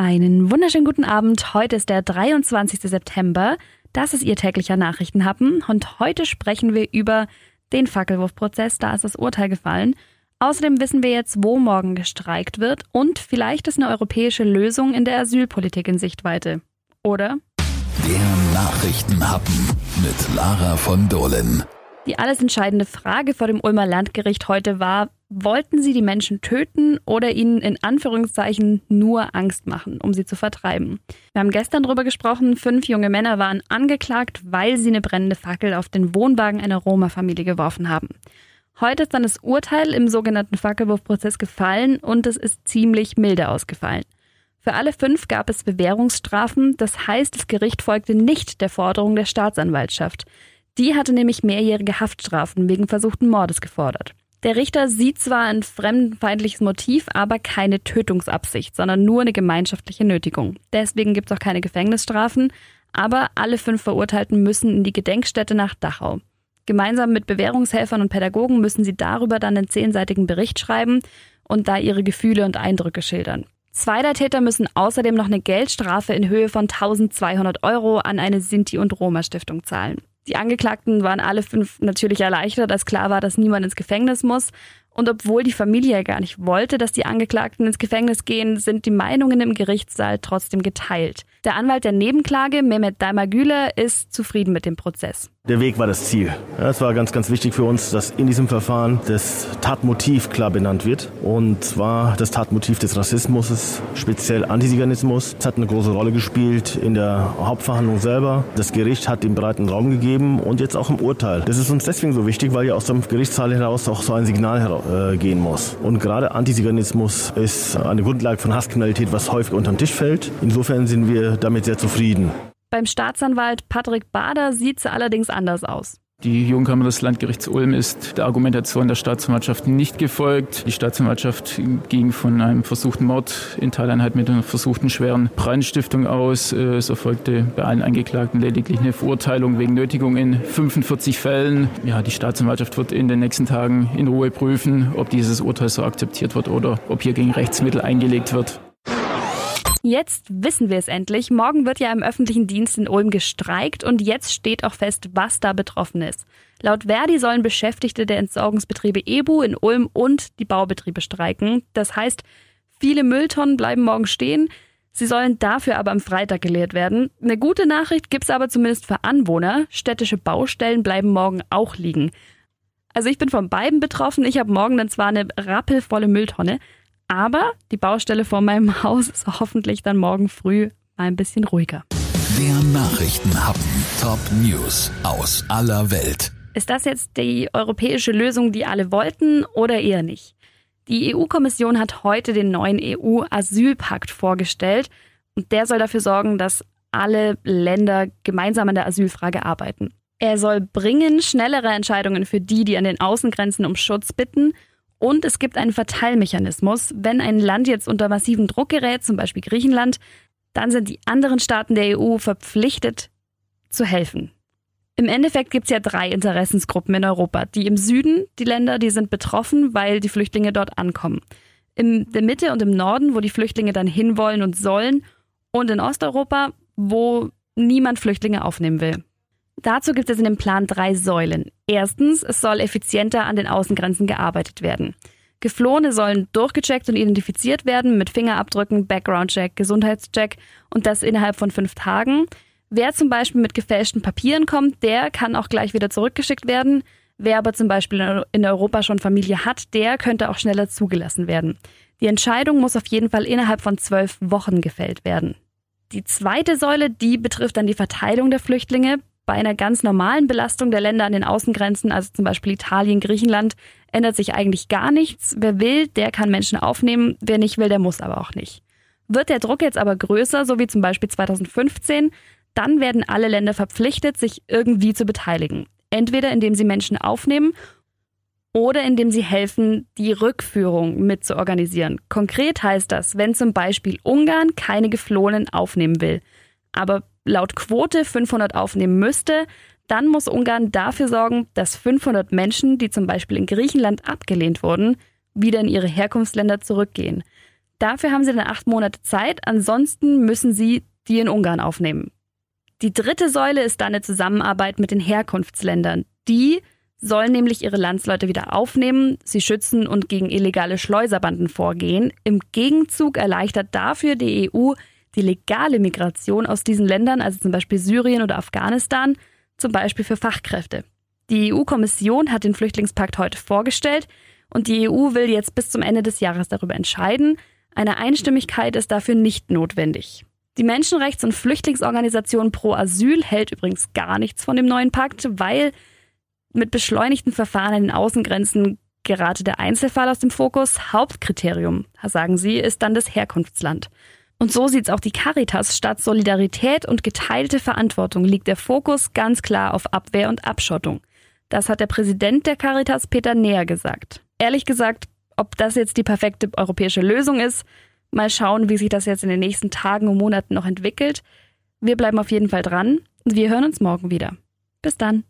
Einen wunderschönen guten Abend. Heute ist der 23. September. Das ist Ihr täglicher Nachrichtenhappen und heute sprechen wir über den Fackelwurfprozess. Da ist das Urteil gefallen. Außerdem wissen wir jetzt, wo morgen gestreikt wird und vielleicht ist eine europäische Lösung in der Asylpolitik in Sichtweite. Oder? Der Nachrichtenhappen mit Lara von Dohlen. Die alles entscheidende Frage vor dem Ulmer Landgericht heute war, wollten sie die Menschen töten oder ihnen in Anführungszeichen nur Angst machen, um sie zu vertreiben? Wir haben gestern darüber gesprochen, fünf junge Männer waren angeklagt, weil sie eine brennende Fackel auf den Wohnwagen einer Roma-Familie geworfen haben. Heute ist dann das Urteil im sogenannten Fackelwurfprozess gefallen und es ist ziemlich milde ausgefallen. Für alle fünf gab es Bewährungsstrafen, das heißt, das Gericht folgte nicht der Forderung der Staatsanwaltschaft. Die hatte nämlich mehrjährige Haftstrafen wegen versuchten Mordes gefordert. Der Richter sieht zwar ein fremdenfeindliches Motiv, aber keine Tötungsabsicht, sondern nur eine gemeinschaftliche Nötigung. Deswegen gibt es auch keine Gefängnisstrafen, aber alle fünf Verurteilten müssen in die Gedenkstätte nach Dachau. Gemeinsam mit Bewährungshelfern und Pädagogen müssen sie darüber dann einen zehnseitigen Bericht schreiben und da ihre Gefühle und Eindrücke schildern. Zwei der Täter müssen außerdem noch eine Geldstrafe in Höhe von 1200 Euro an eine Sinti- und Roma-Stiftung zahlen. Die Angeklagten waren alle fünf natürlich erleichtert, als klar war, dass niemand ins Gefängnis muss. Und obwohl die Familie gar nicht wollte, dass die Angeklagten ins Gefängnis gehen, sind die Meinungen im Gerichtssaal trotzdem geteilt. Der Anwalt der Nebenklage, Mehmet Daimagüle, ist zufrieden mit dem Prozess. Der Weg war das Ziel. Es war ganz, ganz wichtig für uns, dass in diesem Verfahren das Tatmotiv klar benannt wird. Und zwar das Tatmotiv des Rassismus, speziell Antiziganismus. Es hat eine große Rolle gespielt in der Hauptverhandlung selber. Das Gericht hat ihm breiten Raum gegeben und jetzt auch im Urteil. Das ist uns deswegen so wichtig, weil ja aus dem Gerichtssaal heraus auch so ein Signal äh, gehen muss. Und gerade Antiziganismus ist eine Grundlage von Hasskriminalität, was häufig unter den Tisch fällt. Insofern sind wir damit sehr zufrieden. Beim Staatsanwalt Patrick Bader sieht es allerdings anders aus. Die Jugendkammer des Landgerichts Ulm ist der Argumentation der Staatsanwaltschaft nicht gefolgt. Die Staatsanwaltschaft ging von einem versuchten Mord in Teileinheit mit einer versuchten schweren Brandstiftung aus. Es erfolgte bei allen Angeklagten lediglich eine Verurteilung wegen Nötigung in 45 Fällen. Ja, die Staatsanwaltschaft wird in den nächsten Tagen in Ruhe prüfen, ob dieses Urteil so akzeptiert wird oder ob hier gegen Rechtsmittel eingelegt wird. Jetzt wissen wir es endlich. Morgen wird ja im öffentlichen Dienst in Ulm gestreikt und jetzt steht auch fest, was da betroffen ist. Laut Verdi sollen Beschäftigte der Entsorgungsbetriebe EBU in Ulm und die Baubetriebe streiken. Das heißt, viele Mülltonnen bleiben morgen stehen. Sie sollen dafür aber am Freitag geleert werden. Eine gute Nachricht gibt es aber zumindest für Anwohner. Städtische Baustellen bleiben morgen auch liegen. Also ich bin von beiden betroffen. Ich habe morgen dann zwar eine rappelvolle Mülltonne, aber die Baustelle vor meinem Haus ist hoffentlich dann morgen früh mal ein bisschen ruhiger. Der Nachrichtenhappen. Top News aus aller Welt. Ist das jetzt die europäische Lösung, die alle wollten oder eher nicht? Die EU-Kommission hat heute den neuen EU-Asylpakt vorgestellt und der soll dafür sorgen, dass alle Länder gemeinsam an der Asylfrage arbeiten. Er soll bringen schnellere Entscheidungen für die, die an den Außengrenzen um Schutz bitten und es gibt einen Verteilmechanismus. Wenn ein Land jetzt unter massiven Druck gerät, zum Beispiel Griechenland, dann sind die anderen Staaten der EU verpflichtet zu helfen. Im Endeffekt gibt es ja drei Interessensgruppen in Europa. Die im Süden, die Länder, die sind betroffen, weil die Flüchtlinge dort ankommen. In der Mitte und im Norden, wo die Flüchtlinge dann hinwollen und sollen. Und in Osteuropa, wo niemand Flüchtlinge aufnehmen will. Dazu gibt es in dem Plan drei Säulen. Erstens, es soll effizienter an den Außengrenzen gearbeitet werden. Geflohene sollen durchgecheckt und identifiziert werden mit Fingerabdrücken, Background-Check, Gesundheitscheck und das innerhalb von fünf Tagen. Wer zum Beispiel mit gefälschten Papieren kommt, der kann auch gleich wieder zurückgeschickt werden. Wer aber zum Beispiel in Europa schon Familie hat, der könnte auch schneller zugelassen werden. Die Entscheidung muss auf jeden Fall innerhalb von zwölf Wochen gefällt werden. Die zweite Säule, die betrifft dann die Verteilung der Flüchtlinge. Bei einer ganz normalen Belastung der Länder an den Außengrenzen, also zum Beispiel Italien, Griechenland, ändert sich eigentlich gar nichts. Wer will, der kann Menschen aufnehmen. Wer nicht will, der muss aber auch nicht. Wird der Druck jetzt aber größer, so wie zum Beispiel 2015, dann werden alle Länder verpflichtet, sich irgendwie zu beteiligen. Entweder indem sie Menschen aufnehmen oder indem sie helfen, die Rückführung mit zu organisieren. Konkret heißt das, wenn zum Beispiel Ungarn keine Geflohenen aufnehmen will, aber laut Quote 500 aufnehmen müsste, dann muss Ungarn dafür sorgen, dass 500 Menschen, die zum Beispiel in Griechenland abgelehnt wurden, wieder in ihre Herkunftsländer zurückgehen. Dafür haben sie dann acht Monate Zeit, ansonsten müssen sie die in Ungarn aufnehmen. Die dritte Säule ist dann eine Zusammenarbeit mit den Herkunftsländern. Die sollen nämlich ihre Landsleute wieder aufnehmen, sie schützen und gegen illegale Schleuserbanden vorgehen. Im Gegenzug erleichtert dafür die EU die legale Migration aus diesen Ländern, also zum Beispiel Syrien oder Afghanistan, zum Beispiel für Fachkräfte. Die EU-Kommission hat den Flüchtlingspakt heute vorgestellt und die EU will jetzt bis zum Ende des Jahres darüber entscheiden. Eine Einstimmigkeit ist dafür nicht notwendig. Die Menschenrechts- und Flüchtlingsorganisation Pro Asyl hält übrigens gar nichts von dem neuen Pakt, weil mit beschleunigten Verfahren an den Außengrenzen gerate der Einzelfall aus dem Fokus. Hauptkriterium, sagen sie, ist dann das Herkunftsland. Und so sieht's auch die Caritas. Statt Solidarität und geteilte Verantwortung liegt der Fokus ganz klar auf Abwehr und Abschottung. Das hat der Präsident der Caritas Peter Näher gesagt. Ehrlich gesagt, ob das jetzt die perfekte europäische Lösung ist, mal schauen, wie sich das jetzt in den nächsten Tagen und Monaten noch entwickelt. Wir bleiben auf jeden Fall dran und wir hören uns morgen wieder. Bis dann.